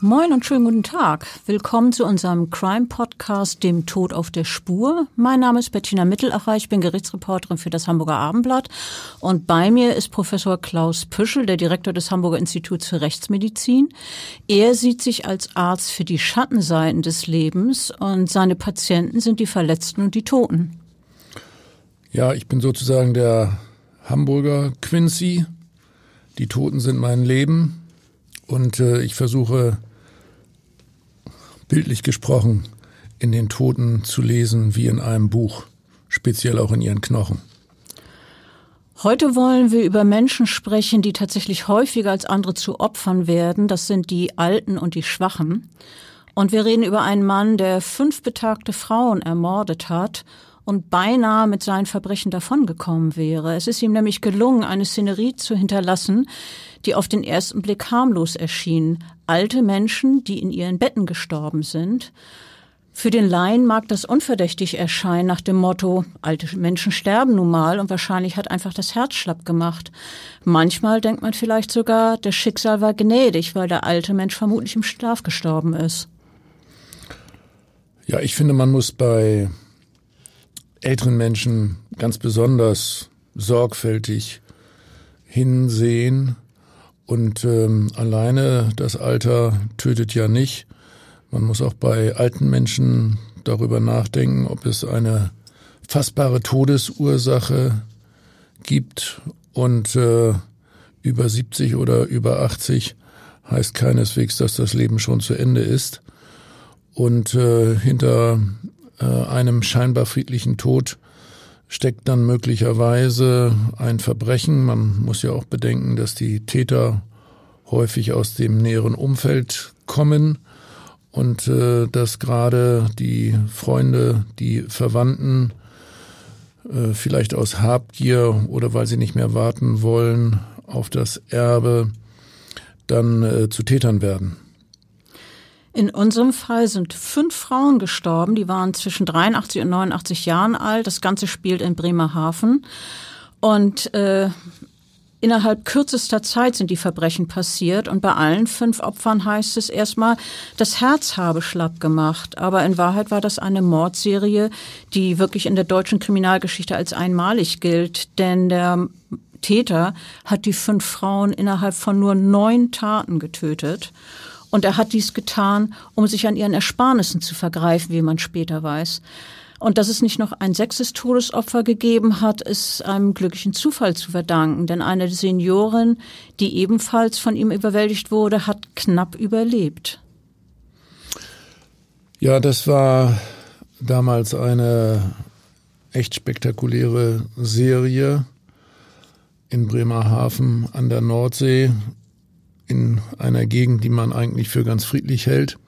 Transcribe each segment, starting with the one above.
Moin und schönen guten Tag. Willkommen zu unserem Crime-Podcast Dem Tod auf der Spur. Mein Name ist Bettina Mittelacher, ich bin Gerichtsreporterin für das Hamburger Abendblatt und bei mir ist Professor Klaus Püschel, der Direktor des Hamburger Instituts für Rechtsmedizin. Er sieht sich als Arzt für die Schattenseiten des Lebens und seine Patienten sind die Verletzten und die Toten. Ja, ich bin sozusagen der Hamburger Quincy. Die Toten sind mein Leben und äh, ich versuche bildlich gesprochen, in den Toten zu lesen wie in einem Buch, speziell auch in ihren Knochen. Heute wollen wir über Menschen sprechen, die tatsächlich häufiger als andere zu Opfern werden. Das sind die Alten und die Schwachen. Und wir reden über einen Mann, der fünf betagte Frauen ermordet hat und beinahe mit seinen Verbrechen davongekommen wäre. Es ist ihm nämlich gelungen, eine Szenerie zu hinterlassen, die auf den ersten Blick harmlos erschien. Alte Menschen, die in ihren Betten gestorben sind. Für den Laien mag das unverdächtig erscheinen nach dem Motto, alte Menschen sterben nun mal und wahrscheinlich hat einfach das Herz schlapp gemacht. Manchmal denkt man vielleicht sogar, das Schicksal war gnädig, weil der alte Mensch vermutlich im Schlaf gestorben ist. Ja, ich finde, man muss bei älteren Menschen ganz besonders sorgfältig hinsehen. Und ähm, alleine das Alter tötet ja nicht. Man muss auch bei alten Menschen darüber nachdenken, ob es eine fassbare Todesursache gibt. Und äh, über 70 oder über 80 heißt keineswegs, dass das Leben schon zu Ende ist. Und äh, hinter äh, einem scheinbar friedlichen Tod steckt dann möglicherweise ein Verbrechen. Man muss ja auch bedenken, dass die Täter häufig aus dem näheren Umfeld kommen und äh, dass gerade die Freunde, die Verwandten äh, vielleicht aus Habgier oder weil sie nicht mehr warten wollen auf das Erbe dann äh, zu Tätern werden. In unserem Fall sind fünf Frauen gestorben, die waren zwischen 83 und 89 Jahren alt. Das Ganze spielt in Bremerhaven. Und äh, innerhalb kürzester Zeit sind die Verbrechen passiert. Und bei allen fünf Opfern heißt es erstmal, das Herz habe schlapp gemacht. Aber in Wahrheit war das eine Mordserie, die wirklich in der deutschen Kriminalgeschichte als einmalig gilt. Denn der Täter hat die fünf Frauen innerhalb von nur neun Taten getötet. Und er hat dies getan, um sich an ihren Ersparnissen zu vergreifen, wie man später weiß. Und dass es nicht noch ein sechstes Todesopfer gegeben hat, ist einem glücklichen Zufall zu verdanken. Denn eine Seniorin, die ebenfalls von ihm überwältigt wurde, hat knapp überlebt. Ja, das war damals eine echt spektakuläre Serie in Bremerhaven an der Nordsee in einer Gegend, die man eigentlich für ganz friedlich hält.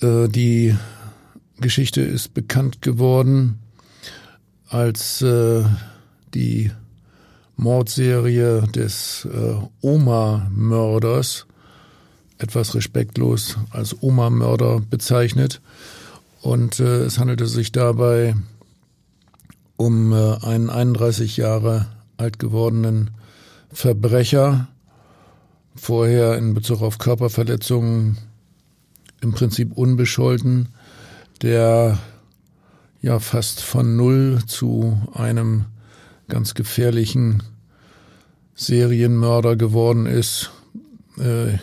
Äh, die Geschichte ist bekannt geworden, als äh, die Mordserie des äh, Oma-Mörders, etwas respektlos als Oma-Mörder bezeichnet. Und äh, es handelte sich dabei um äh, einen 31 Jahre alt gewordenen Verbrecher, vorher in Bezug auf Körperverletzungen im Prinzip unbescholten, der ja fast von null zu einem ganz gefährlichen Serienmörder geworden ist. Äh,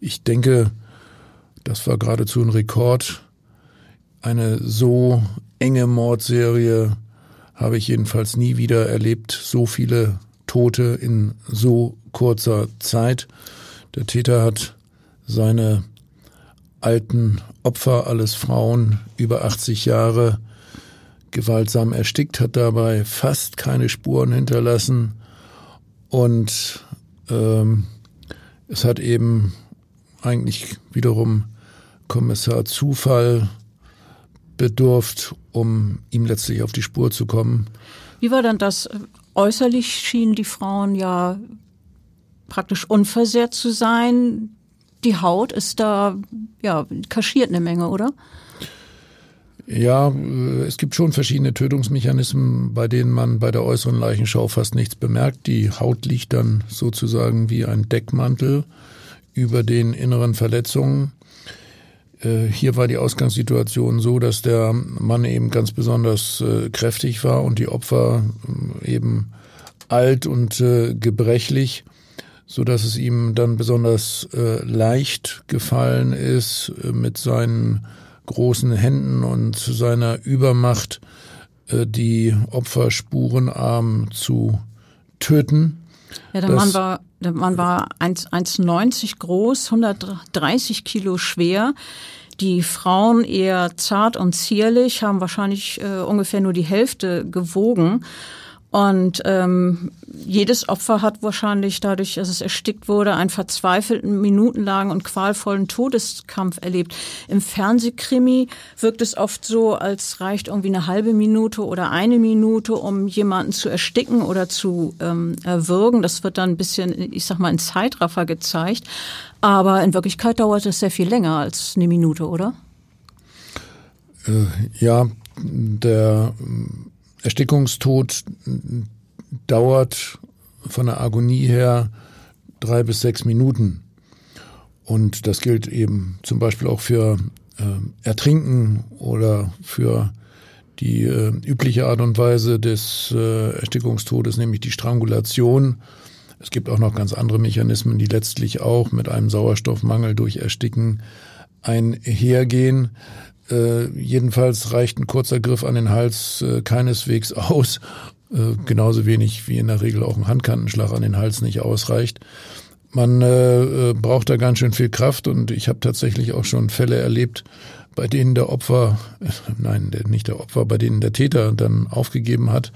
ich denke, das war geradezu ein Rekord. Eine so enge Mordserie habe ich jedenfalls nie wieder erlebt, so viele Tote in so kurzer Zeit. Der Täter hat seine alten Opfer, alles Frauen über 80 Jahre, gewaltsam erstickt, hat dabei fast keine Spuren hinterlassen und ähm, es hat eben eigentlich wiederum Kommissar Zufall bedurft, um ihm letztlich auf die Spur zu kommen. Wie war dann das? Äußerlich schienen die Frauen ja praktisch unversehrt zu sein. Die Haut ist da ja kaschiert eine Menge, oder? Ja, es gibt schon verschiedene Tötungsmechanismen, bei denen man bei der äußeren Leichenschau fast nichts bemerkt. Die Haut liegt dann sozusagen wie ein Deckmantel über den inneren Verletzungen. Äh, hier war die Ausgangssituation so, dass der Mann eben ganz besonders äh, kräftig war und die Opfer äh, eben alt und gebrechlich, so dass es ihm dann besonders leicht gefallen ist, mit seinen großen Händen und seiner Übermacht die Opfer spurenarm zu töten. Ja, der das, Mann war, der Mann war 1,90 groß, 130 Kilo schwer. Die Frauen eher zart und zierlich, haben wahrscheinlich äh, ungefähr nur die Hälfte gewogen. Und ähm, jedes Opfer hat wahrscheinlich dadurch, dass es erstickt wurde, einen verzweifelten, minutenlangen und qualvollen Todeskampf erlebt. Im Fernsehkrimi wirkt es oft so, als reicht irgendwie eine halbe Minute oder eine Minute, um jemanden zu ersticken oder zu ähm, erwürgen. Das wird dann ein bisschen, ich sag mal, in Zeitraffer gezeigt. Aber in Wirklichkeit dauert es sehr viel länger als eine Minute, oder? Äh, ja, der Erstickungstod dauert von der Agonie her drei bis sechs Minuten. Und das gilt eben zum Beispiel auch für äh, Ertrinken oder für die äh, übliche Art und Weise des äh, Erstickungstodes, nämlich die Strangulation. Es gibt auch noch ganz andere Mechanismen, die letztlich auch mit einem Sauerstoffmangel durch Ersticken einhergehen. Äh, jedenfalls reicht ein kurzer Griff an den Hals äh, keineswegs aus, äh, genauso wenig wie in der Regel auch ein Handkantenschlag an den Hals nicht ausreicht. Man äh, äh braucht da ganz schön viel Kraft und ich habe tatsächlich auch schon Fälle erlebt, bei denen der Opfer, nein, der, nicht der Opfer, bei denen der Täter dann aufgegeben hat,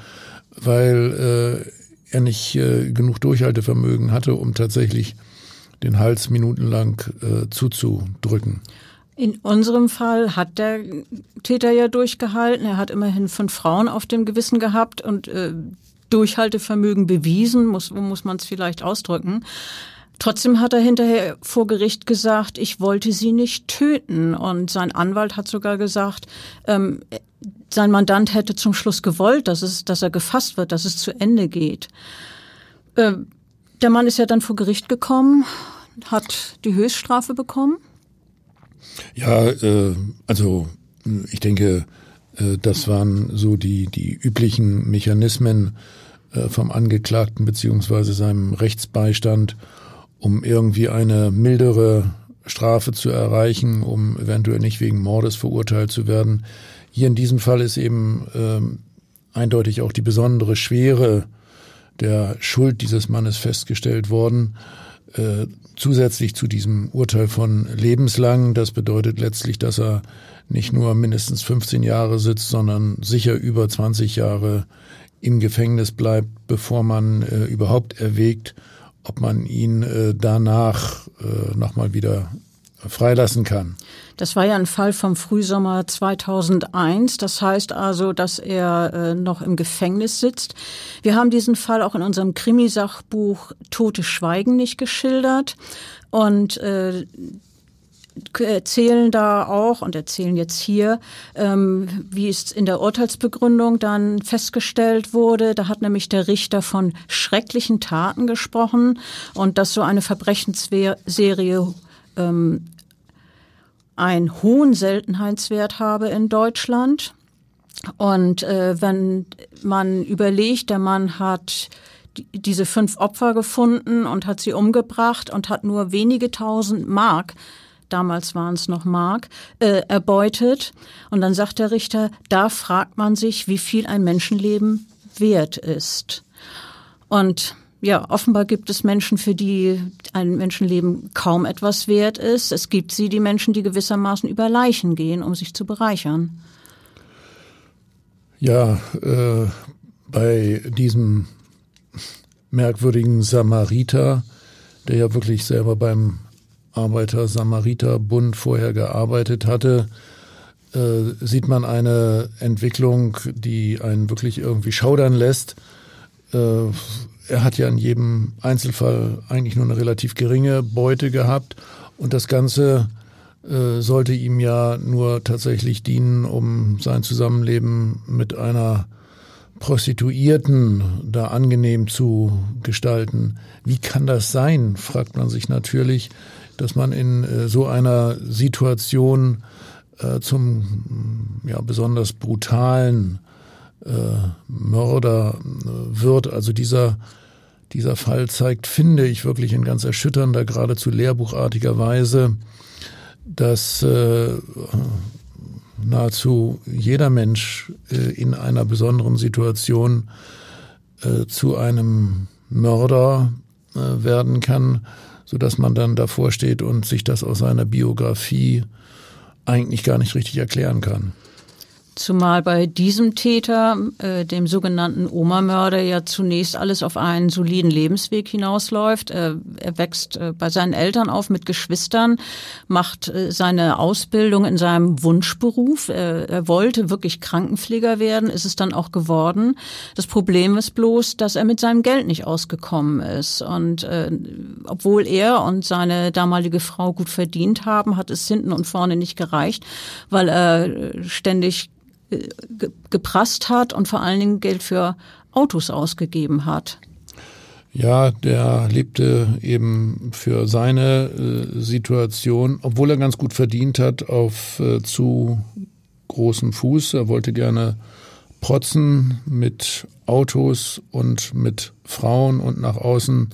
weil er nicht genug Durchhaltevermögen hatte, um tatsächlich den Hals minutenlang zuzudrücken. In unserem Fall hat der Täter ja durchgehalten. Er hat immerhin fünf Frauen auf dem Gewissen gehabt und äh, Durchhaltevermögen bewiesen, muss, muss man es vielleicht ausdrücken. Trotzdem hat er hinterher vor Gericht gesagt, ich wollte sie nicht töten. Und sein Anwalt hat sogar gesagt, ähm, sein Mandant hätte zum Schluss gewollt, dass, es, dass er gefasst wird, dass es zu Ende geht. Äh, der Mann ist ja dann vor Gericht gekommen, hat die Höchststrafe bekommen. Ja, äh, also ich denke, äh, das waren so die, die üblichen Mechanismen äh, vom Angeklagten beziehungsweise seinem Rechtsbeistand, um irgendwie eine mildere Strafe zu erreichen, um eventuell nicht wegen Mordes verurteilt zu werden. Hier in diesem Fall ist eben ähm, eindeutig auch die besondere Schwere der Schuld dieses Mannes festgestellt worden. Äh, zusätzlich zu diesem Urteil von lebenslang. Das bedeutet letztlich, dass er nicht nur mindestens 15 Jahre sitzt, sondern sicher über 20 Jahre im Gefängnis bleibt, bevor man äh, überhaupt erwägt, ob man ihn äh, danach äh, nochmal wieder freilassen kann. Das war ja ein Fall vom Frühsommer 2001. Das heißt also, dass er äh, noch im Gefängnis sitzt. Wir haben diesen Fall auch in unserem Krimisachbuch Tote Schweigen nicht geschildert und äh, erzählen da auch und erzählen jetzt hier, ähm, wie es in der Urteilsbegründung dann festgestellt wurde. Da hat nämlich der Richter von schrecklichen Taten gesprochen und dass so eine Verbrechensserie ähm, einen hohen Seltenheitswert habe in Deutschland. Und äh, wenn man überlegt, der Mann hat diese fünf Opfer gefunden und hat sie umgebracht und hat nur wenige tausend Mark damals waren es noch Mark, äh, erbeutet. Und dann sagt der Richter, da fragt man sich, wie viel ein Menschenleben wert ist. Und ja, offenbar gibt es Menschen, für die ein Menschenleben kaum etwas wert ist. Es gibt sie, die Menschen, die gewissermaßen über Leichen gehen, um sich zu bereichern. Ja, äh, bei diesem merkwürdigen Samariter, der ja wirklich selber beim Arbeiter-Samariter-Bund vorher gearbeitet hatte, äh, sieht man eine Entwicklung, die einen wirklich irgendwie schaudern lässt. Äh, er hat ja in jedem Einzelfall eigentlich nur eine relativ geringe Beute gehabt und das Ganze äh, sollte ihm ja nur tatsächlich dienen, um sein Zusammenleben mit einer Prostituierten da angenehm zu gestalten. Wie kann das sein, fragt man sich natürlich, dass man in äh, so einer Situation äh, zum ja, besonders brutalen äh, Mörder äh, wird. Also dieser dieser Fall zeigt, finde ich, wirklich in ganz erschütternder, geradezu lehrbuchartiger Weise, dass äh, nahezu jeder Mensch äh, in einer besonderen Situation äh, zu einem Mörder äh, werden kann, so dass man dann davor steht und sich das aus seiner Biografie eigentlich gar nicht richtig erklären kann. Zumal bei diesem Täter, äh, dem sogenannten Oma-Mörder, ja zunächst alles auf einen soliden Lebensweg hinausläuft. Äh, er wächst äh, bei seinen Eltern auf mit Geschwistern, macht äh, seine Ausbildung in seinem Wunschberuf. er wollte wirklich Krankenpfleger werden, ist es dann auch geworden. Das Problem ist bloß, dass er mit seinem Geld nicht ausgekommen ist. Und äh, obwohl er und seine damalige Frau gut verdient haben, hat es hinten und vorne nicht gereicht, weil er ständig geprasst hat und vor allen Dingen Geld für Autos ausgegeben hat. Ja, der lebte eben für seine äh, Situation, obwohl er ganz gut verdient hat, auf äh, zu großem Fuß. Er wollte gerne protzen mit Autos und mit Frauen und nach außen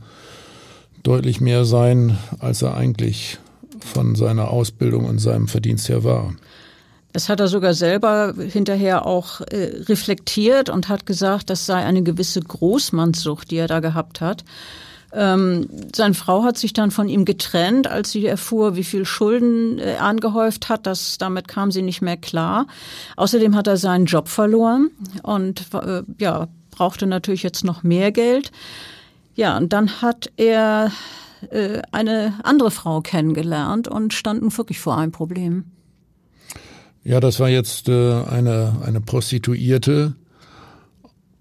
deutlich mehr sein, als er eigentlich von seiner Ausbildung und seinem Verdienst her war. Das hat er sogar selber hinterher auch äh, reflektiert und hat gesagt, das sei eine gewisse Großmannssucht, die er da gehabt hat. Ähm, seine Frau hat sich dann von ihm getrennt, als sie erfuhr, wie viel Schulden er angehäuft hat. Das, damit kam sie nicht mehr klar. Außerdem hat er seinen Job verloren und äh, ja, brauchte natürlich jetzt noch mehr Geld. Ja, und dann hat er äh, eine andere Frau kennengelernt und stand nun wirklich vor einem Problem. Ja, das war jetzt äh, eine, eine Prostituierte.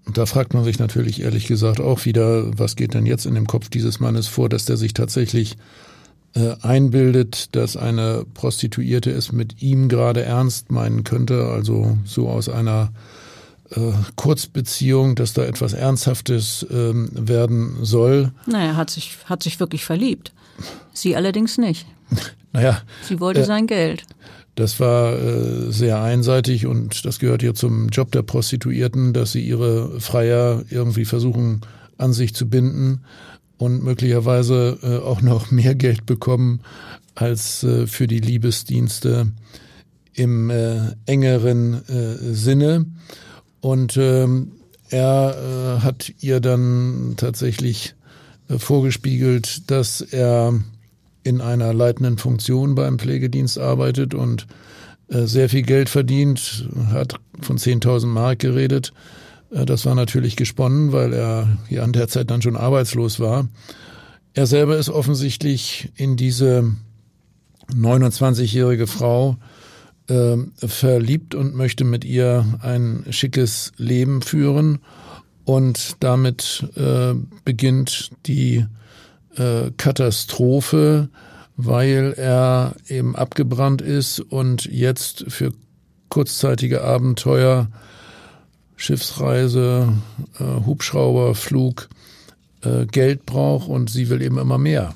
Und da fragt man sich natürlich ehrlich gesagt auch wieder, was geht denn jetzt in dem Kopf dieses Mannes vor, dass der sich tatsächlich äh, einbildet, dass eine Prostituierte es mit ihm gerade ernst meinen könnte, also so aus einer äh, Kurzbeziehung, dass da etwas Ernsthaftes ähm, werden soll. Naja, er hat sich, hat sich wirklich verliebt. Sie allerdings nicht. Naja. Sie wollte äh, sein Geld. Das war äh, sehr einseitig und das gehört ja zum Job der Prostituierten, dass sie ihre Freier irgendwie versuchen an sich zu binden und möglicherweise äh, auch noch mehr Geld bekommen als äh, für die Liebesdienste im äh, engeren äh, Sinne. Und ähm, er äh, hat ihr dann tatsächlich äh, vorgespiegelt, dass er in einer leitenden Funktion beim Pflegedienst arbeitet und äh, sehr viel Geld verdient, hat von 10.000 Mark geredet. Äh, das war natürlich gesponnen, weil er ja an der Zeit dann schon arbeitslos war. Er selber ist offensichtlich in diese 29-jährige Frau äh, verliebt und möchte mit ihr ein schickes Leben führen. Und damit äh, beginnt die äh, Katastrophe, weil er eben abgebrannt ist und jetzt für kurzzeitige Abenteuer, Schiffsreise, äh, Hubschrauberflug äh, Geld braucht und sie will eben immer mehr.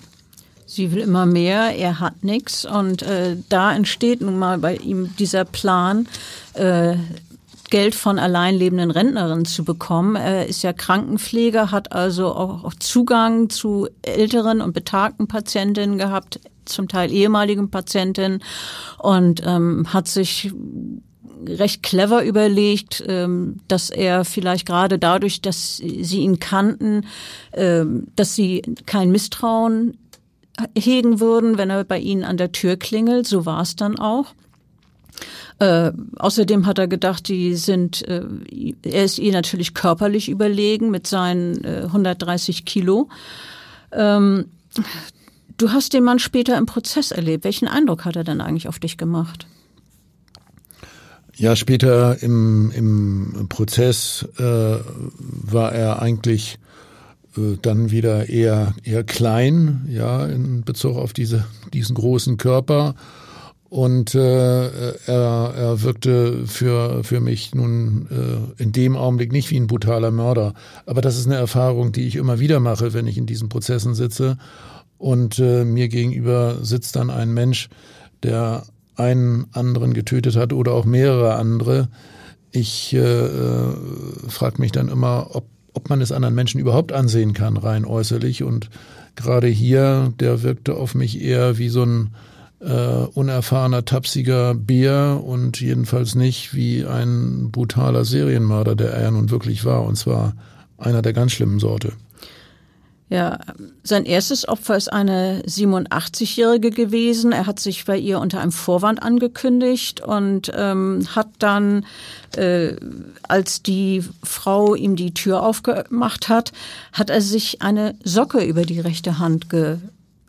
Sie will immer mehr, er hat nichts und äh, da entsteht nun mal bei ihm dieser Plan, äh, Geld von allein lebenden Rentnerinnen zu bekommen. Er ist ja Krankenpfleger, hat also auch Zugang zu älteren und betagten Patientinnen gehabt, zum Teil ehemaligen Patientinnen und ähm, hat sich recht clever überlegt, ähm, dass er vielleicht gerade dadurch, dass sie ihn kannten, ähm, dass sie kein Misstrauen hegen würden, wenn er bei ihnen an der Tür klingelt. So war es dann auch. Äh, außerdem hat er gedacht, die sind, äh, er ist ihr natürlich körperlich überlegen mit seinen äh, 130 Kilo. Ähm, du hast den Mann später im Prozess erlebt. Welchen Eindruck hat er denn eigentlich auf dich gemacht? Ja, später im, im Prozess äh, war er eigentlich äh, dann wieder eher eher klein, ja, in Bezug auf diese diesen großen Körper und äh, er, er wirkte für für mich nun äh, in dem Augenblick nicht wie ein brutaler Mörder, aber das ist eine Erfahrung, die ich immer wieder mache, wenn ich in diesen Prozessen sitze und äh, mir gegenüber sitzt dann ein Mensch, der einen anderen getötet hat oder auch mehrere andere. Ich äh, äh frage mich dann immer, ob, ob man es anderen Menschen überhaupt ansehen kann, rein äußerlich. Und gerade hier, der wirkte auf mich eher wie so ein äh, unerfahrener, tapsiger Bär und jedenfalls nicht wie ein brutaler Serienmörder, der er nun wirklich war. Und zwar einer der ganz schlimmen Sorte. Ja, sein erstes Opfer ist eine 87-Jährige gewesen. Er hat sich bei ihr unter einem Vorwand angekündigt und ähm, hat dann, äh, als die Frau ihm die Tür aufgemacht hat, hat er sich eine Socke über die rechte Hand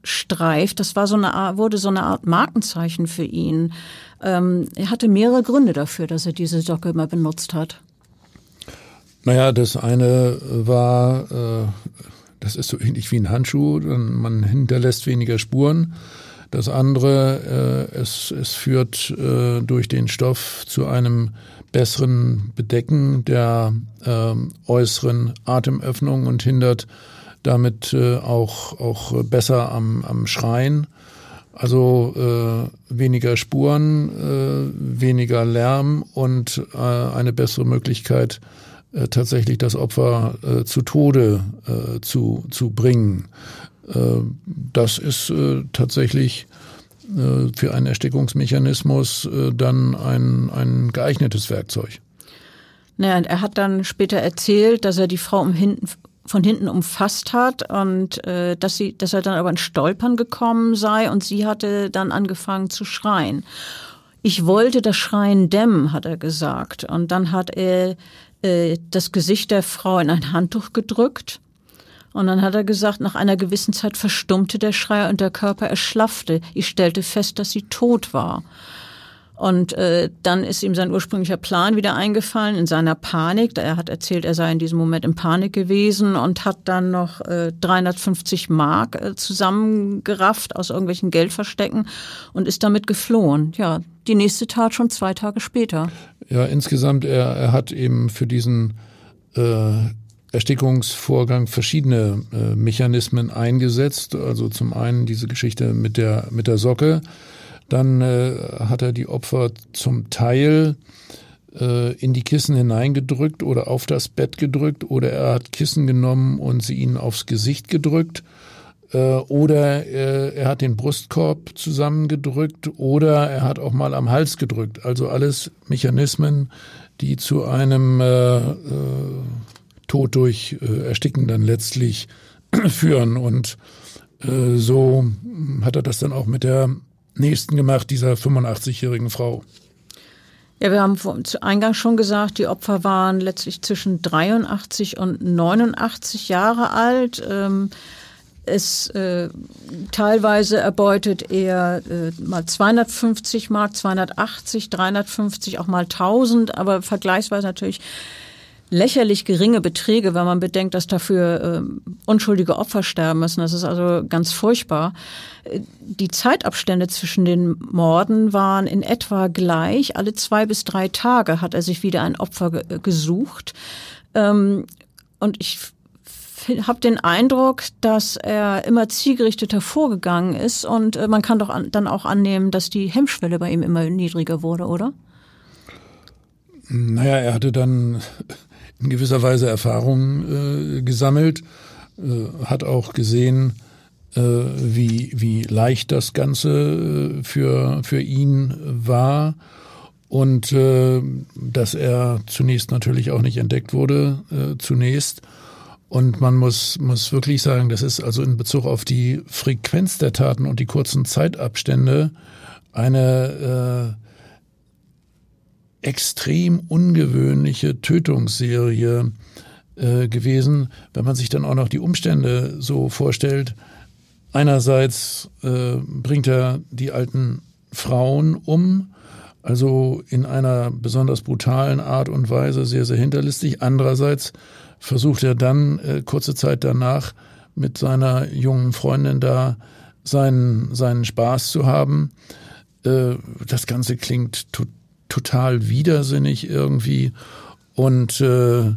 gestreift. Das war so eine Art, wurde so eine Art Markenzeichen für ihn. Ähm, er hatte mehrere Gründe dafür, dass er diese Socke immer benutzt hat. Naja, das eine war äh das ist so ähnlich wie ein Handschuh, man hinterlässt weniger Spuren. Das andere, äh, es, es führt äh, durch den Stoff zu einem besseren Bedecken der äh, äußeren Atemöffnung und hindert damit äh, auch, auch besser am, am Schreien. Also äh, weniger Spuren, äh, weniger Lärm und äh, eine bessere Möglichkeit, äh, tatsächlich das Opfer äh, zu Tode äh, zu, zu bringen. Äh, das ist äh, tatsächlich äh, für einen Erstickungsmechanismus äh, dann ein, ein geeignetes Werkzeug. Naja, und er hat dann später erzählt, dass er die Frau um hinten, von hinten umfasst hat und äh, dass sie, dass er dann aber in Stolpern gekommen sei und sie hatte dann angefangen zu schreien. Ich wollte das Schreien dämmen, hat er gesagt. Und dann hat er äh, das Gesicht der Frau in ein Handtuch gedrückt. Und dann hat er gesagt, nach einer gewissen Zeit verstummte der Schrei und der Körper erschlaffte. Ich stellte fest, dass sie tot war. Und äh, dann ist ihm sein ursprünglicher Plan wieder eingefallen in seiner Panik. Er hat erzählt, er sei in diesem Moment in Panik gewesen und hat dann noch äh, 350 Mark äh, zusammengerafft aus irgendwelchen Geldverstecken und ist damit geflohen. Ja, die nächste Tat schon zwei Tage später. Ja, insgesamt, er, er hat eben für diesen äh, Erstickungsvorgang verschiedene äh, Mechanismen eingesetzt. Also zum einen diese Geschichte mit der, mit der Socke. Dann äh, hat er die Opfer zum Teil äh, in die Kissen hineingedrückt oder auf das Bett gedrückt oder er hat Kissen genommen und sie ihnen aufs Gesicht gedrückt äh, oder äh, er hat den Brustkorb zusammengedrückt oder er hat auch mal am Hals gedrückt. Also alles Mechanismen, die zu einem äh, äh, Tod durch äh, Ersticken dann letztlich führen. Und äh, so hat er das dann auch mit der nächsten gemacht, dieser 85-jährigen Frau. Ja, wir haben zu Eingang schon gesagt, die Opfer waren letztlich zwischen 83 und 89 Jahre alt. Ähm, es äh, teilweise erbeutet er äh, mal 250 Mark, 280, 350, auch mal 1000, aber vergleichsweise natürlich lächerlich geringe Beträge, wenn man bedenkt, dass dafür äh, unschuldige Opfer sterben müssen. Das ist also ganz furchtbar. Die Zeitabstände zwischen den Morden waren in etwa gleich. Alle zwei bis drei Tage hat er sich wieder ein Opfer ge gesucht. Ähm, und ich habe den Eindruck, dass er immer zielgerichteter vorgegangen ist und äh, man kann doch an, dann auch annehmen, dass die Hemmschwelle bei ihm immer niedriger wurde, oder? Naja, er hatte dann in gewisser Weise Erfahrungen äh, gesammelt, äh, hat auch gesehen, äh, wie, wie leicht das Ganze äh, für, für ihn war und äh, dass er zunächst natürlich auch nicht entdeckt wurde, äh, zunächst. Und man muss, muss wirklich sagen, das ist also in Bezug auf die Frequenz der Taten und die kurzen Zeitabstände eine extrem ungewöhnliche Tötungsserie äh, gewesen, wenn man sich dann auch noch die Umstände so vorstellt. Einerseits äh, bringt er die alten Frauen um, also in einer besonders brutalen Art und Weise, sehr, sehr hinterlistig. Andererseits versucht er dann äh, kurze Zeit danach mit seiner jungen Freundin da seinen, seinen Spaß zu haben. Äh, das Ganze klingt to total widersinnig irgendwie und äh,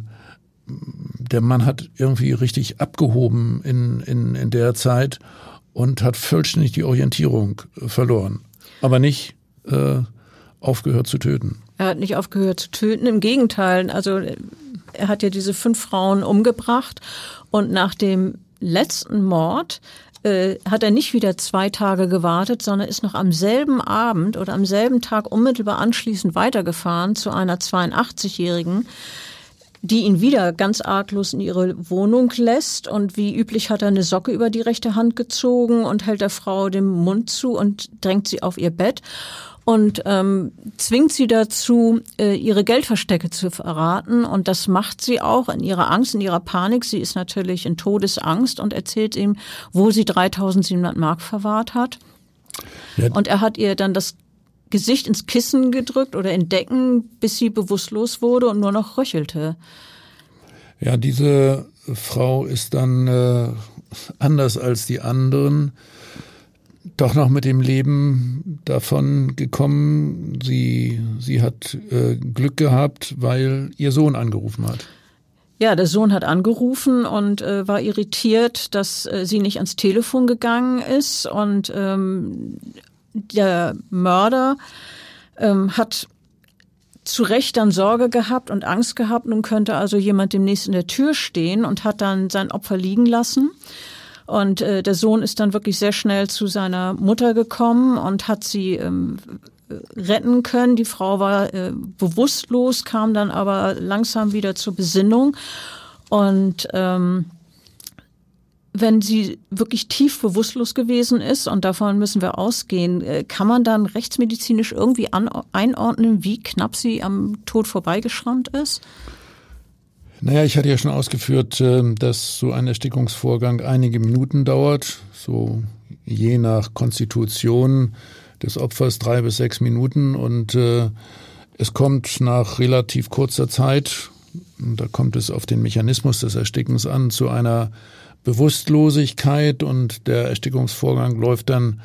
der Mann hat irgendwie richtig abgehoben in, in, in der Zeit und hat vollständig die Orientierung verloren. Aber nicht äh, aufgehört zu töten. Er hat nicht aufgehört zu töten, im Gegenteil. Also er hat ja diese fünf Frauen umgebracht und nach dem letzten Mord äh, hat er nicht wieder zwei Tage gewartet, sondern ist noch am selben Abend oder am selben Tag unmittelbar anschließend weitergefahren zu einer 82-Jährigen, die ihn wieder ganz arglos in ihre Wohnung lässt. Und wie üblich hat er eine Socke über die rechte Hand gezogen und hält der Frau den Mund zu und drängt sie auf ihr Bett und ähm, zwingt sie dazu, äh, ihre Geldverstecke zu verraten. Und das macht sie auch in ihrer Angst, in ihrer Panik. Sie ist natürlich in Todesangst und erzählt ihm, wo sie 3700 Mark verwahrt hat. Ja. Und er hat ihr dann das Gesicht ins Kissen gedrückt oder in Decken, bis sie bewusstlos wurde und nur noch röchelte. Ja, diese Frau ist dann äh, anders als die anderen doch noch mit dem Leben davon gekommen. Sie, sie hat äh, Glück gehabt, weil ihr Sohn angerufen hat. Ja, der Sohn hat angerufen und äh, war irritiert, dass äh, sie nicht ans Telefon gegangen ist. Und ähm, der Mörder ähm, hat zu Recht dann Sorge gehabt und Angst gehabt. Nun könnte also jemand demnächst in der Tür stehen und hat dann sein Opfer liegen lassen. Und äh, der Sohn ist dann wirklich sehr schnell zu seiner Mutter gekommen und hat sie ähm, retten können. Die Frau war äh, bewusstlos, kam dann aber langsam wieder zur Besinnung. Und ähm, wenn sie wirklich tief bewusstlos gewesen ist, und davon müssen wir ausgehen, äh, kann man dann rechtsmedizinisch irgendwie einordnen, wie knapp sie am Tod vorbeigeschrammt ist? Naja, ich hatte ja schon ausgeführt, ähm, dass so ein Erstickungsvorgang einige Minuten dauert, so je nach Konstitution des Opfers drei bis sechs Minuten und äh, es kommt nach relativ kurzer Zeit, da kommt es auf den Mechanismus des Erstickens an, zu einer Bewusstlosigkeit und der Erstickungsvorgang läuft dann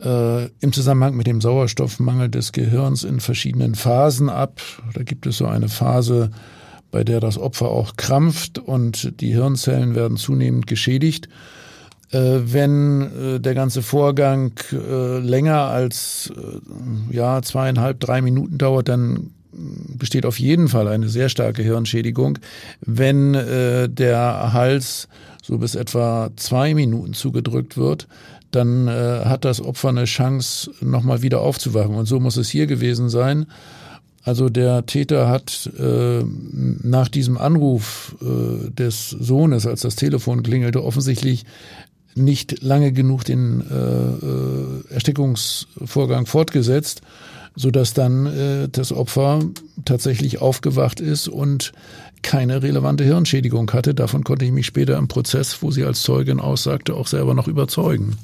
äh, im Zusammenhang mit dem Sauerstoffmangel des Gehirns in verschiedenen Phasen ab. Da gibt es so eine Phase, bei der das Opfer auch krampft und die Hirnzellen werden zunehmend geschädigt. Äh, wenn äh, der ganze Vorgang äh, länger als ja zweieinhalb, drei Minuten dauert, dann besteht auf jeden Fall eine sehr starke Hirnschädigung. Wenn der Hals so bis etwa zwei Minuten zugedrückt wird, dann hat das Opfer eine Chance, nochmal wieder aufzuwachen. Und so muss es hier gewesen sein. Also der Täter hat äh, nach diesem Anruf äh, des Sohnes, als das Telefon klingelte, offensichtlich nicht lange genug den äh, äh, Erstickungsvorgang fortgesetzt, so dass dann äh, das Opfer tatsächlich aufgewacht ist und keine relevante Hirnschädigung hatte. Davon konnte ich mich später im Prozess, wo sie als Zeugin aussagte, auch selber noch überzeugen.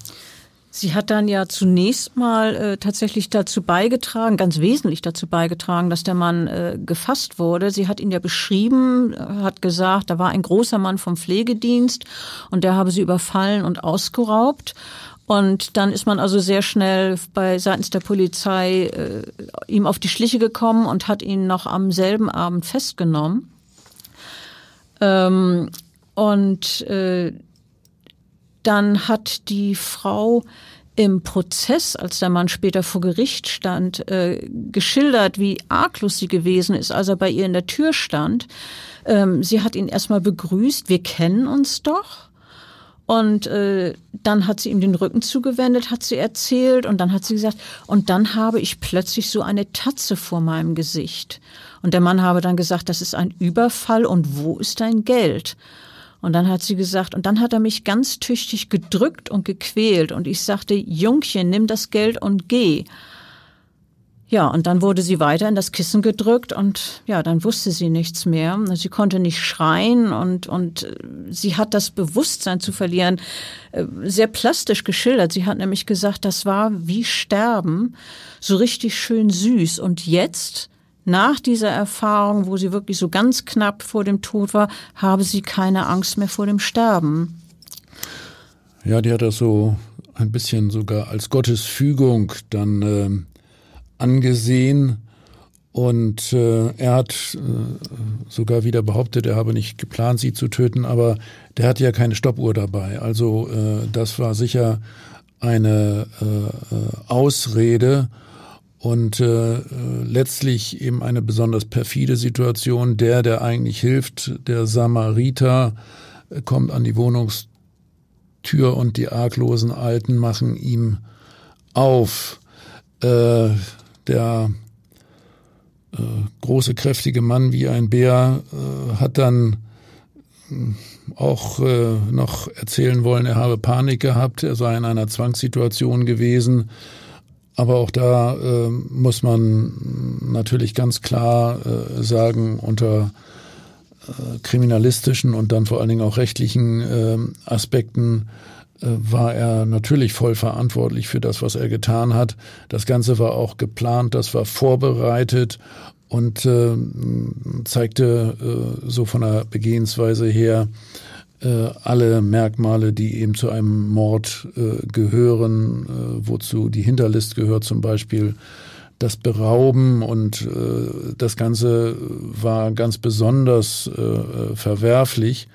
Sie hat dann ja zunächst mal äh, tatsächlich dazu beigetragen, ganz wesentlich dazu beigetragen, dass der Mann äh, gefasst wurde. Sie hat ihn ja beschrieben, hat gesagt, da war ein großer Mann vom Pflegedienst und der habe sie überfallen und ausgeraubt. Und dann ist man also sehr schnell bei seitens der Polizei äh, ihm auf die Schliche gekommen und hat ihn noch am selben Abend festgenommen. Ähm, und äh, dann hat die Frau im Prozess, als der Mann später vor Gericht stand, äh, geschildert, wie arglos sie gewesen ist, als er bei ihr in der Tür stand. Ähm, sie hat ihn erstmal begrüßt, wir kennen uns doch. Und äh, dann hat sie ihm den Rücken zugewendet, hat sie erzählt und dann hat sie gesagt, und dann habe ich plötzlich so eine Tatze vor meinem Gesicht. Und der Mann habe dann gesagt, das ist ein Überfall und wo ist dein Geld? Und dann hat sie gesagt, und dann hat er mich ganz tüchtig gedrückt und gequält. Und ich sagte, Jungchen, nimm das Geld und geh. Ja, und dann wurde sie weiter in das Kissen gedrückt und ja, dann wusste sie nichts mehr. Sie konnte nicht schreien und, und äh, sie hat das Bewusstsein zu verlieren äh, sehr plastisch geschildert. Sie hat nämlich gesagt, das war wie Sterben, so richtig schön süß. Und jetzt nach dieser Erfahrung, wo sie wirklich so ganz knapp vor dem Tod war, habe sie keine Angst mehr vor dem Sterben. Ja, die hat das so ein bisschen sogar als Gottes Fügung dann äh, angesehen. Und äh, er hat äh, sogar wieder behauptet, er habe nicht geplant, sie zu töten, aber der hatte ja keine Stoppuhr dabei. Also äh, das war sicher eine äh, äh Ausrede und äh, letztlich eben eine besonders perfide Situation. Der, der eigentlich hilft, der Samariter, äh, kommt an die Wohnungstür und die arglosen Alten machen ihm auf. Äh, der äh, große, kräftige Mann wie ein Bär äh, hat dann äh, auch äh, noch erzählen wollen, er habe Panik gehabt, er sei in einer Zwangssituation gewesen aber auch da äh, muss man natürlich ganz klar äh, sagen, unter äh, kriminalistischen und dann vor allen Dingen auch rechtlichen äh, Aspekten äh, war er natürlich voll verantwortlich für das, was er getan hat. Das Ganze war auch geplant, das war vorbereitet und äh, zeigte äh, so von der Begehensweise her alle Merkmale, die eben zu einem Mord äh, gehören, äh, wozu die Hinterlist gehört zum Beispiel das Berauben und äh, das Ganze war ganz besonders äh, verwerflich,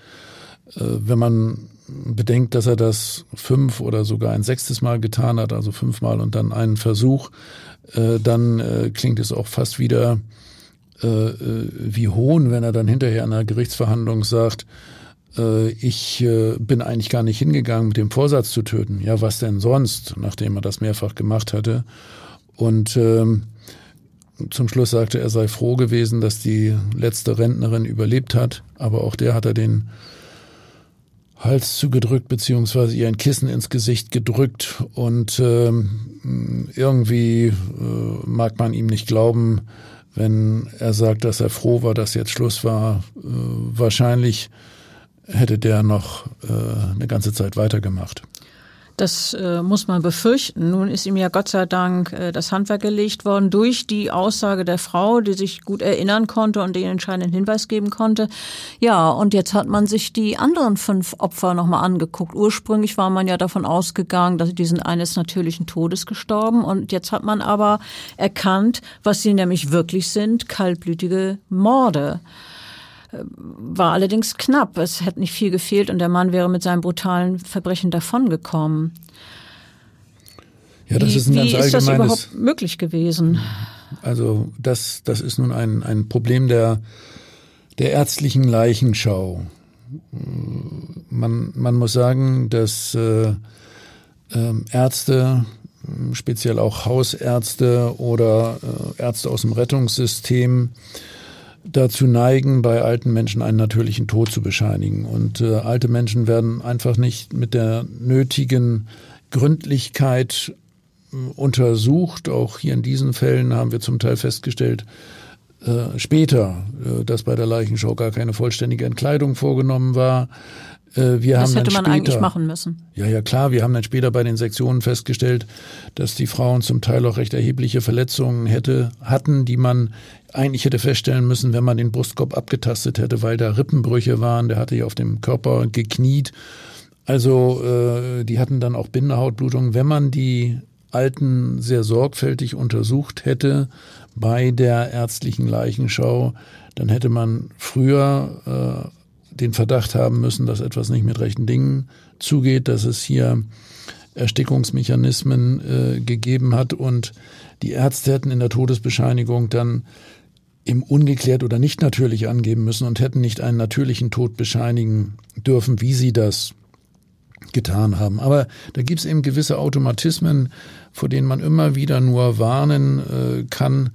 äh, wenn man bedenkt, dass er das fünf oder sogar ein sechstes Mal getan hat, also fünfmal und dann einen Versuch, äh, dann äh, klingt es auch fast wieder äh, äh wie Hohn, wenn er dann hinterher in einer Gerichtsverhandlung sagt, äh, ich äh, bin eigentlich gar nicht hingegangen mit dem Vorsatz zu töten. Ja, was denn sonst, nachdem er das mehrfach gemacht hatte. Und ähm, zum Schluss sagte er, sei froh gewesen, dass die letzte Rentnerin überlebt hat, aber auch der hat er den Hals zugedrückt, beziehungsweise ihr ein Kissen ins Gesicht gedrückt. Und ähm, irgendwie äh, mag man ihm nicht glauben, wenn er sagt, dass er froh war, dass jetzt Schluss war. Äh, wahrscheinlich hätte der noch äh, eine ganze Zeit weitergemacht. Das äh, muss man befürchten. Nun ist ihm ja Gott sei Dank äh, das Handwerk gelegt worden durch die Aussage der Frau, die sich gut erinnern konnte und den entscheidenden Hinweis geben konnte. Ja, und jetzt hat man sich die anderen fünf Opfer nochmal angeguckt. Ursprünglich war man ja davon ausgegangen, dass die sind eines natürlichen Todes gestorben. Und jetzt hat man aber erkannt, was sie nämlich wirklich sind, kaltblütige Morde war allerdings knapp. Es hätte nicht viel gefehlt und der Mann wäre mit seinem brutalen Verbrechen davongekommen. Ja, das wie, ist ein ganz wie ist das überhaupt möglich gewesen? Also das, das ist nun ein, ein Problem der, der ärztlichen Leichenschau. Man, man muss sagen, dass äh, äh, Ärzte, speziell auch Hausärzte oder äh, Ärzte aus dem Rettungssystem, dazu neigen, bei alten Menschen einen natürlichen Tod zu bescheinigen. Und äh, alte Menschen werden einfach nicht mit der nötigen Gründlichkeit äh, untersucht. Auch hier in diesen Fällen haben wir zum Teil festgestellt, äh, später, äh, dass bei der Leichenschau gar keine vollständige Entkleidung vorgenommen war. Äh, wir das hätte man später, eigentlich machen müssen. Ja, ja, klar. Wir haben dann später bei den Sektionen festgestellt, dass die Frauen zum Teil auch recht erhebliche Verletzungen hätte, hatten, die man eigentlich hätte feststellen müssen, wenn man den Brustkorb abgetastet hätte, weil da Rippenbrüche waren. Der hatte ja auf dem Körper gekniet. Also äh, die hatten dann auch Bindehautblutungen. Wenn man die Alten sehr sorgfältig untersucht hätte bei der ärztlichen Leichenschau, dann hätte man früher äh, den Verdacht haben müssen, dass etwas nicht mit rechten Dingen zugeht, dass es hier Erstickungsmechanismen äh, gegeben hat und die Ärzte hätten in der Todesbescheinigung dann im ungeklärt oder nicht natürlich angeben müssen und hätten nicht einen natürlichen Tod bescheinigen dürfen, wie sie das getan haben. Aber da gibt es eben gewisse Automatismen, vor denen man immer wieder nur warnen äh, kann.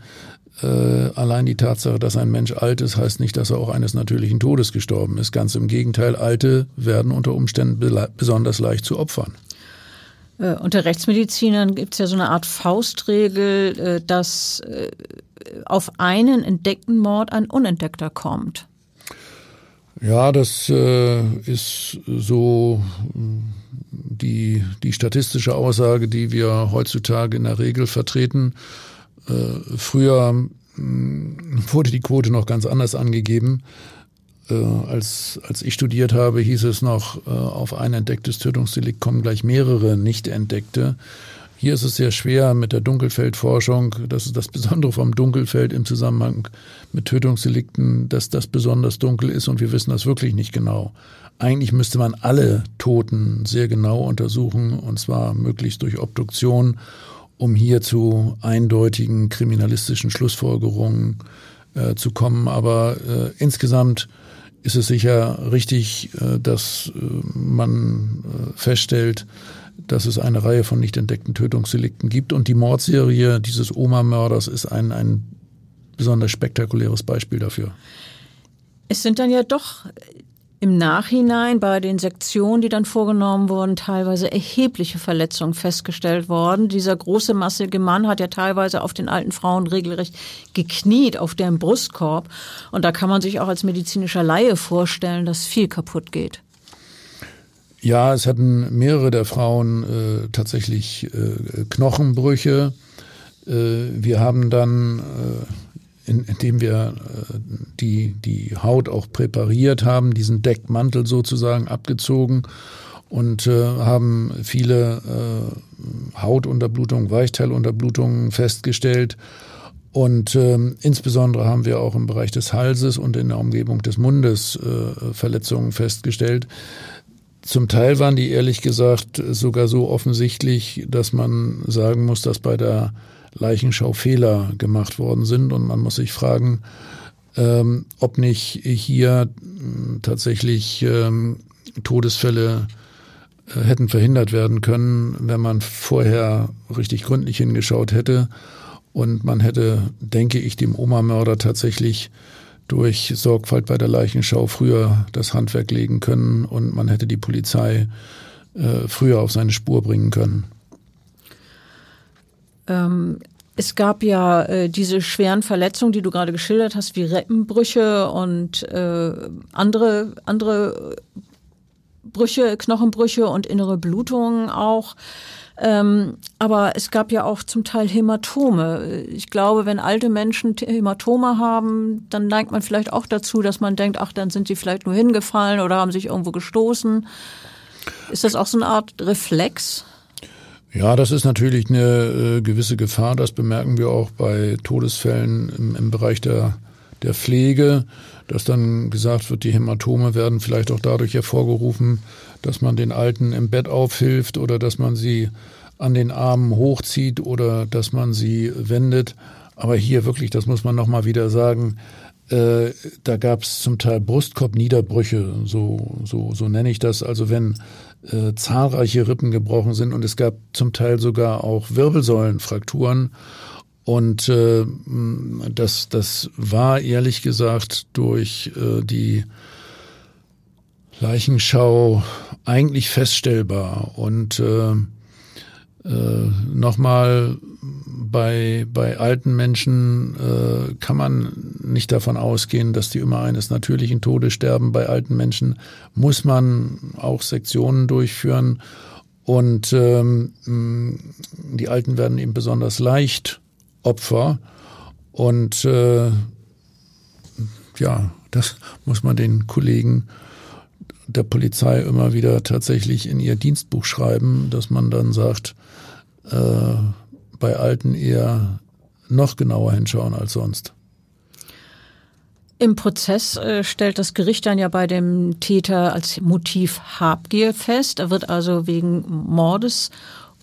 Äh, allein die Tatsache, dass ein Mensch alt ist, heißt nicht, dass er auch eines natürlichen Todes gestorben ist. Ganz im Gegenteil, Alte werden unter Umständen besonders leicht zu Opfern. Äh, unter Rechtsmedizinern gibt es ja so eine Art Faustregel, äh, dass äh, auf einen entdeckten Mord ein unentdeckter kommt. Ja, das äh, ist so die, die statistische Aussage, die wir heutzutage in der Regel vertreten. Äh, früher mh, wurde die Quote noch ganz anders angegeben. Äh, als, als ich studiert habe, hieß es noch, äh, auf ein entdecktes Tötungsdelikt kommen gleich mehrere nicht entdeckte. Hier ist es sehr schwer mit der Dunkelfeldforschung. Das ist das Besondere vom Dunkelfeld im Zusammenhang mit Tötungsdelikten, dass das besonders dunkel ist und wir wissen das wirklich nicht genau. Eigentlich müsste man alle Toten sehr genau untersuchen und zwar möglichst durch Obduktion, um hier zu eindeutigen kriminalistischen Schlussfolgerungen äh, zu kommen. Aber äh, insgesamt ist es sicher richtig, äh, dass äh, man äh, feststellt, dass es eine Reihe von nicht entdeckten Tötungsdelikten gibt. Und die Mordserie dieses Oma-Mörders ist ein, ein besonders spektakuläres Beispiel dafür. Es sind dann ja doch im Nachhinein bei den Sektionen, die dann vorgenommen wurden, teilweise erhebliche Verletzungen festgestellt worden. Dieser große, massige Mann hat ja teilweise auf den alten Frauen regelrecht gekniet, auf deren Brustkorb. Und da kann man sich auch als medizinischer Laie vorstellen, dass viel kaputt geht. Ja, es hatten mehrere der Frauen äh, tatsächlich äh, Knochenbrüche. Äh, wir haben dann, äh, indem wir äh, die, die Haut auch präpariert haben, diesen Deckmantel sozusagen abgezogen und äh, haben viele äh, Hautunterblutungen, Weichteilunterblutungen festgestellt. Und ähm, insbesondere haben wir auch im Bereich des Halses und in der Umgebung des Mundes äh, Verletzungen festgestellt. Zum Teil waren die ehrlich gesagt sogar so offensichtlich, dass man sagen muss, dass bei der Leichenschau Fehler gemacht worden sind. Und man muss sich fragen, ähm, ob nicht hier äh, tatsächlich ähm, Todesfälle äh, hätten verhindert werden können, wenn man vorher richtig gründlich hingeschaut hätte. Und man hätte, denke ich, dem Oma-Mörder tatsächlich durch Sorgfalt bei der Leichenschau früher das Handwerk legen können und man hätte die Polizei äh, früher auf seine Spur bringen können. Ähm, es gab ja äh, diese schweren Verletzungen, die du gerade geschildert hast, wie Reppenbrüche und äh, andere, andere Brüche, Knochenbrüche und innere Blutungen auch. Ähm, aber es gab ja auch zum Teil Hämatome. Ich glaube, wenn alte Menschen Hämatome haben, dann neigt man vielleicht auch dazu, dass man denkt, ach, dann sind sie vielleicht nur hingefallen oder haben sich irgendwo gestoßen. Ist das auch so eine Art Reflex? Ja, das ist natürlich eine äh, gewisse Gefahr. Das bemerken wir auch bei Todesfällen im, im Bereich der, der Pflege, dass dann gesagt wird, die Hämatome werden vielleicht auch dadurch hervorgerufen, dass man den Alten im Bett aufhilft oder dass man sie an den Armen hochzieht oder dass man sie wendet. Aber hier wirklich, das muss man nochmal wieder sagen, äh, da gab es zum Teil Brustkorbniederbrüche, so, so, so nenne ich das. Also wenn äh, zahlreiche Rippen gebrochen sind und es gab zum Teil sogar auch Wirbelsäulenfrakturen. Und äh, das, das war ehrlich gesagt durch äh, die Leichenschau eigentlich feststellbar. Und äh, äh, nochmal, bei, bei alten Menschen äh, kann man nicht davon ausgehen, dass die immer eines natürlichen Todes sterben. Bei alten Menschen muss man auch Sektionen durchführen. Und ähm, die Alten werden eben besonders leicht Opfer. Und äh, ja, das muss man den Kollegen der Polizei immer wieder tatsächlich in ihr Dienstbuch schreiben, dass man dann sagt, äh, bei Alten eher noch genauer hinschauen als sonst. Im Prozess äh, stellt das Gericht dann ja bei dem Täter als Motiv Habgier fest. Er wird also wegen Mordes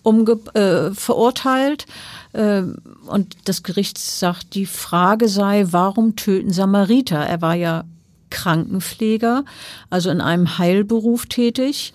umge äh, verurteilt. Äh, und das Gericht sagt, die Frage sei, warum töten Samariter? Er war ja Krankenpfleger, also in einem Heilberuf tätig.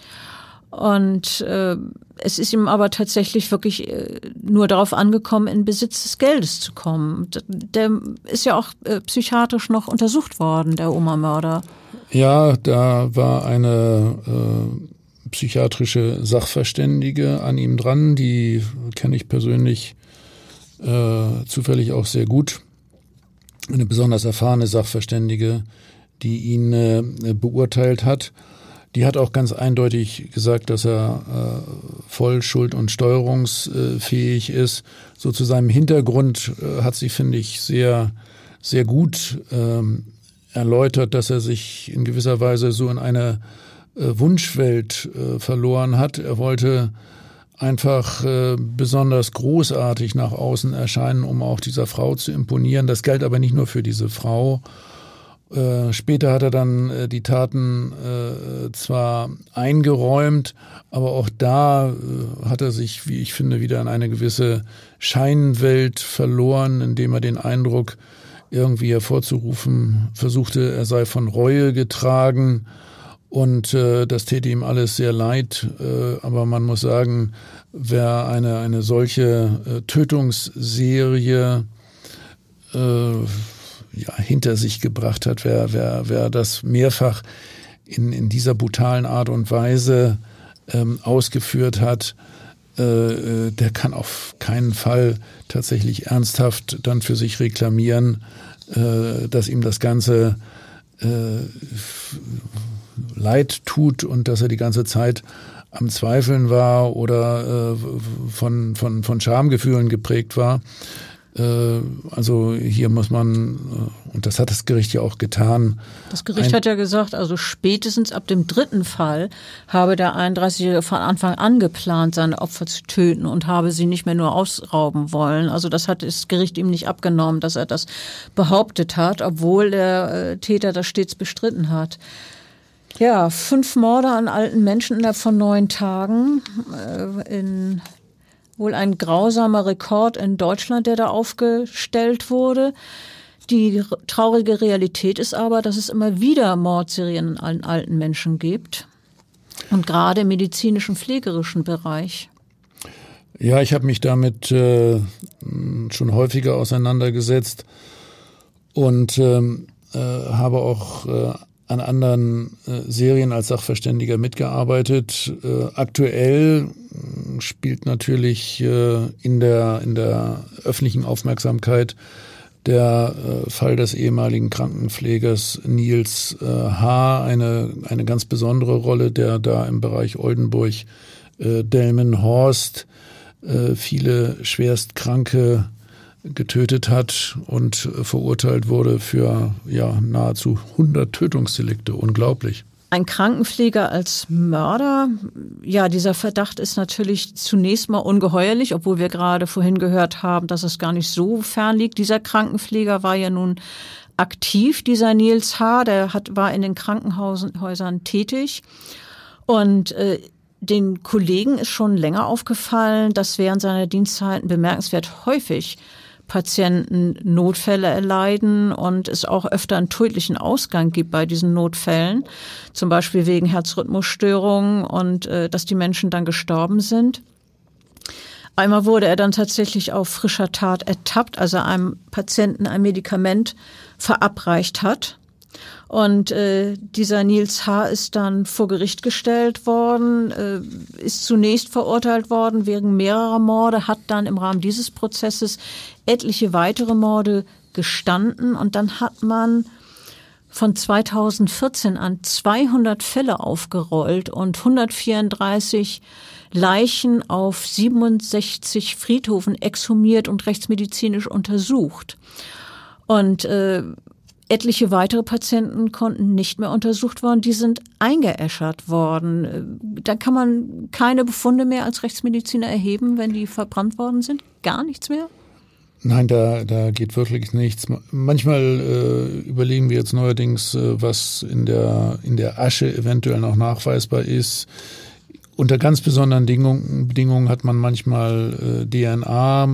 Und äh, es ist ihm aber tatsächlich wirklich äh, nur darauf angekommen, in Besitz des Geldes zu kommen. Der ist ja auch äh, psychiatrisch noch untersucht worden, der Oma-Mörder. Ja, da war eine äh, psychiatrische Sachverständige an ihm dran, die kenne ich persönlich äh, zufällig auch sehr gut. Eine besonders erfahrene Sachverständige, die ihn äh, beurteilt hat. Die hat auch ganz eindeutig gesagt, dass er äh, voll schuld- und steuerungsfähig ist. So zu seinem Hintergrund äh, hat sie, finde ich, sehr, sehr gut ähm, erläutert, dass er sich in gewisser Weise so in eine äh, Wunschwelt äh, verloren hat. Er wollte einfach äh, besonders großartig nach außen erscheinen, um auch dieser Frau zu imponieren. Das galt aber nicht nur für diese Frau. Äh, später hat er dann äh, die Taten äh, zwar eingeräumt, aber auch da äh, hat er sich, wie ich finde, wieder in eine gewisse Scheinwelt verloren, indem er den Eindruck irgendwie hervorzurufen versuchte, er sei von Reue getragen und äh, das täte ihm alles sehr leid. Aber man muss sagen, wer eine, eine solche Tötungsserie ja, hinter sich gebracht hat, wer, wer, wer das mehrfach in, in dieser brutalen Art und Weise ähm, ausgeführt hat, äh, äh der kann auf keinen Fall tatsächlich ernsthaft dann für sich reklamieren, äh, dass ihm das Ganze äh, leid tut und dass er die ganze Zeit am Zweifeln war oder äh, von, von, von Schamgefühlen geprägt war. Äh, also hier muss man, äh, und das hat das Gericht ja auch getan. Das Gericht hat ja gesagt, also spätestens ab dem dritten Fall habe der 31-Jährige von Anfang an geplant, seine Opfer zu töten und habe sie nicht mehr nur ausrauben wollen. Also das hat das Gericht ihm nicht abgenommen, dass er das behauptet hat, obwohl der äh, Täter das stets bestritten hat. Ja, fünf Morde an alten Menschen innerhalb von neun Tagen. In wohl ein grausamer Rekord in Deutschland, der da aufgestellt wurde. Die traurige Realität ist aber, dass es immer wieder Mordserien an alten Menschen gibt. Und gerade im medizinischen, pflegerischen Bereich. Ja, ich habe mich damit äh, schon häufiger auseinandergesetzt und ähm, äh, habe auch äh, an anderen äh, Serien als Sachverständiger mitgearbeitet. Äh, aktuell äh, spielt natürlich äh, in der in der öffentlichen Aufmerksamkeit der äh, Fall des ehemaligen Krankenpflegers Nils H. eine eine ganz besondere Rolle, der da im Bereich Oldenburg Delmenhorst viele schwerstkranke getötet hat und verurteilt wurde für ja nahezu 100 Tötungsdelikte. Unglaublich. Ein Krankenpfleger als Mörder, ja, dieser Verdacht ist natürlich zunächst mal ungeheuerlich, obwohl wir gerade vorhin gehört haben, dass es gar nicht so fern liegt. Dieser Krankenpfleger war ja nun aktiv, dieser Nils H., der hat, war in den Krankenhäusern tätig. Und äh, den Kollegen ist schon länger aufgefallen, dass während seiner Dienstzeiten bemerkenswert häufig Patienten Notfälle erleiden und es auch öfter einen tödlichen Ausgang gibt bei diesen Notfällen, zum Beispiel wegen Herzrhythmusstörungen und äh, dass die Menschen dann gestorben sind. Einmal wurde er dann tatsächlich auf frischer Tat ertappt, als er einem Patienten ein Medikament verabreicht hat. Und äh, dieser Nils H. ist dann vor Gericht gestellt worden, äh, ist zunächst verurteilt worden wegen mehrerer Morde, hat dann im Rahmen dieses Prozesses etliche weitere Morde gestanden und dann hat man von 2014 an 200 Fälle aufgerollt und 134 Leichen auf 67 Friedhofen exhumiert und rechtsmedizinisch untersucht. Und äh, Etliche weitere Patienten konnten nicht mehr untersucht worden, die sind eingeäschert worden. Da kann man keine Befunde mehr als Rechtsmediziner erheben, wenn die verbrannt worden sind? Gar nichts mehr? Nein, da, da geht wirklich nichts. Manchmal äh, überlegen wir jetzt neuerdings, äh, was in der, in der Asche eventuell noch nachweisbar ist. Unter ganz besonderen Bedingungen, Bedingungen hat man manchmal äh, DNA,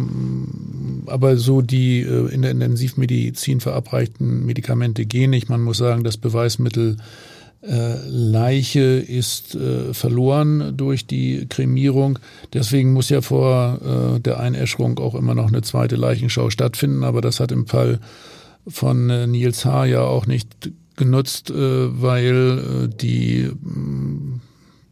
aber so die äh, in der Intensivmedizin verabreichten Medikamente gehen nicht. Man muss sagen, das Beweismittel äh, Leiche ist äh, verloren durch die Kremierung. Deswegen muss ja vor äh, der Einäscherung auch immer noch eine zweite Leichenschau stattfinden. Aber das hat im Fall von äh, Nils H. ja auch nicht genutzt, äh, weil äh, die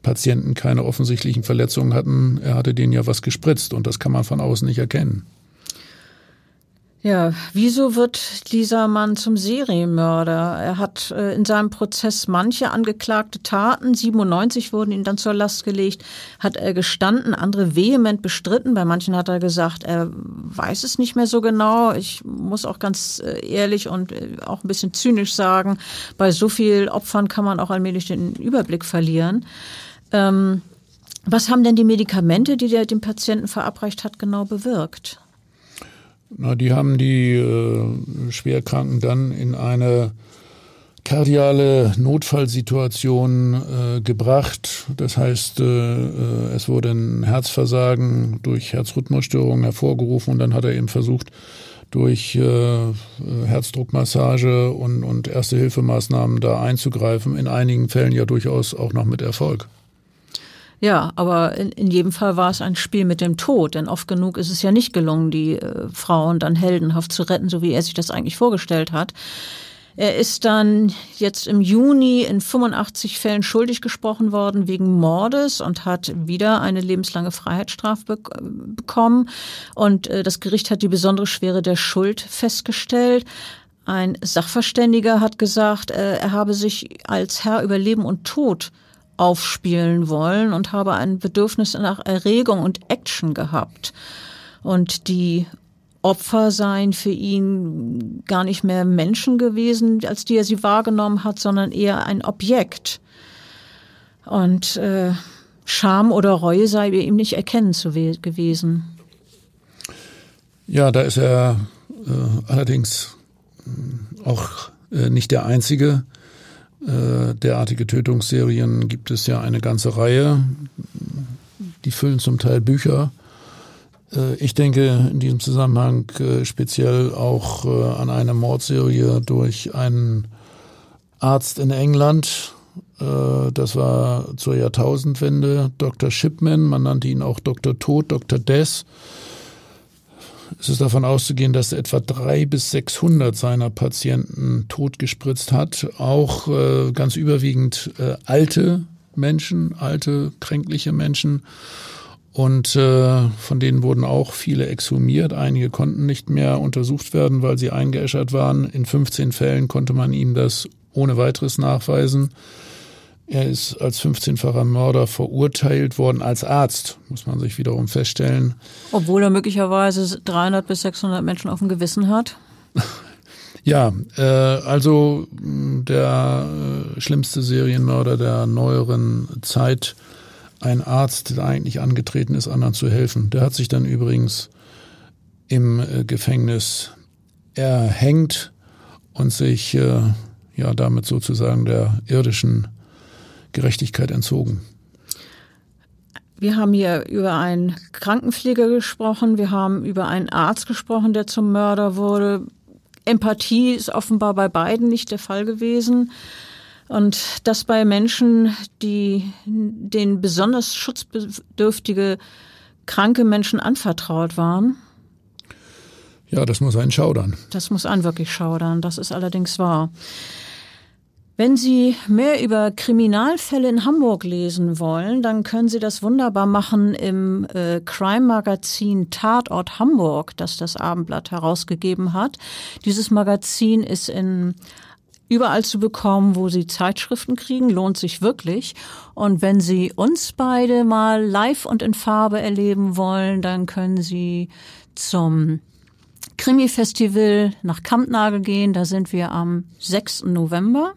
Patienten keine offensichtlichen Verletzungen hatten. Er hatte denen ja was gespritzt und das kann man von außen nicht erkennen. Ja, wieso wird dieser Mann zum Serienmörder? Er hat äh, in seinem Prozess manche angeklagte Taten, 97 wurden ihm dann zur Last gelegt, hat er gestanden, andere vehement bestritten. Bei manchen hat er gesagt, er weiß es nicht mehr so genau. Ich muss auch ganz äh, ehrlich und äh, auch ein bisschen zynisch sagen, bei so viel Opfern kann man auch allmählich den Überblick verlieren. Ähm, was haben denn die Medikamente, die der dem Patienten verabreicht hat, genau bewirkt? Na, die haben die äh, Schwerkranken dann in eine kardiale Notfallsituation äh, gebracht. Das heißt, äh, äh, es wurde ein Herzversagen durch Herzrhythmusstörungen hervorgerufen und dann hat er eben versucht, durch äh, Herzdruckmassage und, und Erste-Hilfemaßnahmen da einzugreifen. In einigen Fällen ja durchaus auch noch mit Erfolg. Ja, aber in, in jedem Fall war es ein Spiel mit dem Tod, denn oft genug ist es ja nicht gelungen, die äh, Frauen dann heldenhaft zu retten, so wie er sich das eigentlich vorgestellt hat. Er ist dann jetzt im Juni in 85 Fällen schuldig gesprochen worden wegen Mordes und hat wieder eine lebenslange Freiheitsstrafe be bekommen. Und äh, das Gericht hat die besondere Schwere der Schuld festgestellt. Ein Sachverständiger hat gesagt, äh, er habe sich als Herr über Leben und Tod aufspielen wollen und habe ein Bedürfnis nach Erregung und Action gehabt. Und die Opfer seien für ihn gar nicht mehr Menschen gewesen, als die er sie wahrgenommen hat, sondern eher ein Objekt. Und äh, Scham oder Reue sei ihm nicht erkennen zu gewesen. Ja, da ist er äh, allerdings auch äh, nicht der Einzige. Äh, derartige Tötungsserien gibt es ja eine ganze Reihe. Die füllen zum Teil Bücher. Äh, ich denke in diesem Zusammenhang äh, speziell auch an eine Mordserie durch einen Arzt in England. Das war zur Jahrtausendwende Dr. Shipman, man nannte ihn auch Dr. Tod, Dr. Death. Es ist davon auszugehen, dass etwa drei bis 600 seiner Patienten totgespritzt hat. Auch äh, ganz überwiegend äh, alte Menschen, alte, kränkliche Menschen. Und äh, von denen wurden auch viele exhumiert. Einige konnten nicht mehr untersucht werden, weil sie eingeäschert waren. In 15 Fällen konnte man ihm das ohne weiteres nachweisen. Er ist als 15-facher Mörder verurteilt worden als Arzt, muss man sich wiederum feststellen. Obwohl er möglicherweise 300 bis 600 Menschen auf dem Gewissen hat? ja, äh, also der äh, schlimmste Serienmörder der neueren Zeit, ein Arzt, der eigentlich angetreten ist, anderen zu helfen. Der hat sich dann übrigens im äh, Gefängnis erhängt und sich äh, ja damit sozusagen der irdischen Gerechtigkeit entzogen. Wir haben hier über einen Krankenpfleger gesprochen, wir haben über einen Arzt gesprochen, der zum Mörder wurde. Empathie ist offenbar bei beiden nicht der Fall gewesen. Und das bei Menschen, die den besonders schutzbedürftige kranke Menschen anvertraut waren. Ja, das muss einen schaudern. Das muss einen wirklich schaudern, das ist allerdings wahr. Wenn Sie mehr über Kriminalfälle in Hamburg lesen wollen, dann können Sie das wunderbar machen im äh, Crime-Magazin Tatort Hamburg, das das Abendblatt herausgegeben hat. Dieses Magazin ist in überall zu bekommen, wo Sie Zeitschriften kriegen, lohnt sich wirklich. Und wenn Sie uns beide mal live und in Farbe erleben wollen, dann können Sie zum Krimi-Festival nach Kampnagel gehen. Da sind wir am 6. November.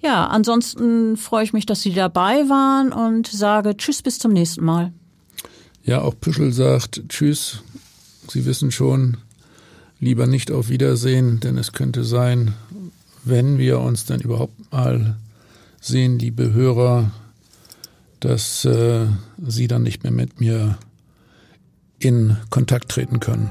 Ja, ansonsten freue ich mich, dass Sie dabei waren und sage Tschüss bis zum nächsten Mal. Ja, auch Püschel sagt Tschüss. Sie wissen schon, lieber nicht auf Wiedersehen, denn es könnte sein, wenn wir uns dann überhaupt mal sehen, liebe Hörer, dass äh, Sie dann nicht mehr mit mir in Kontakt treten können.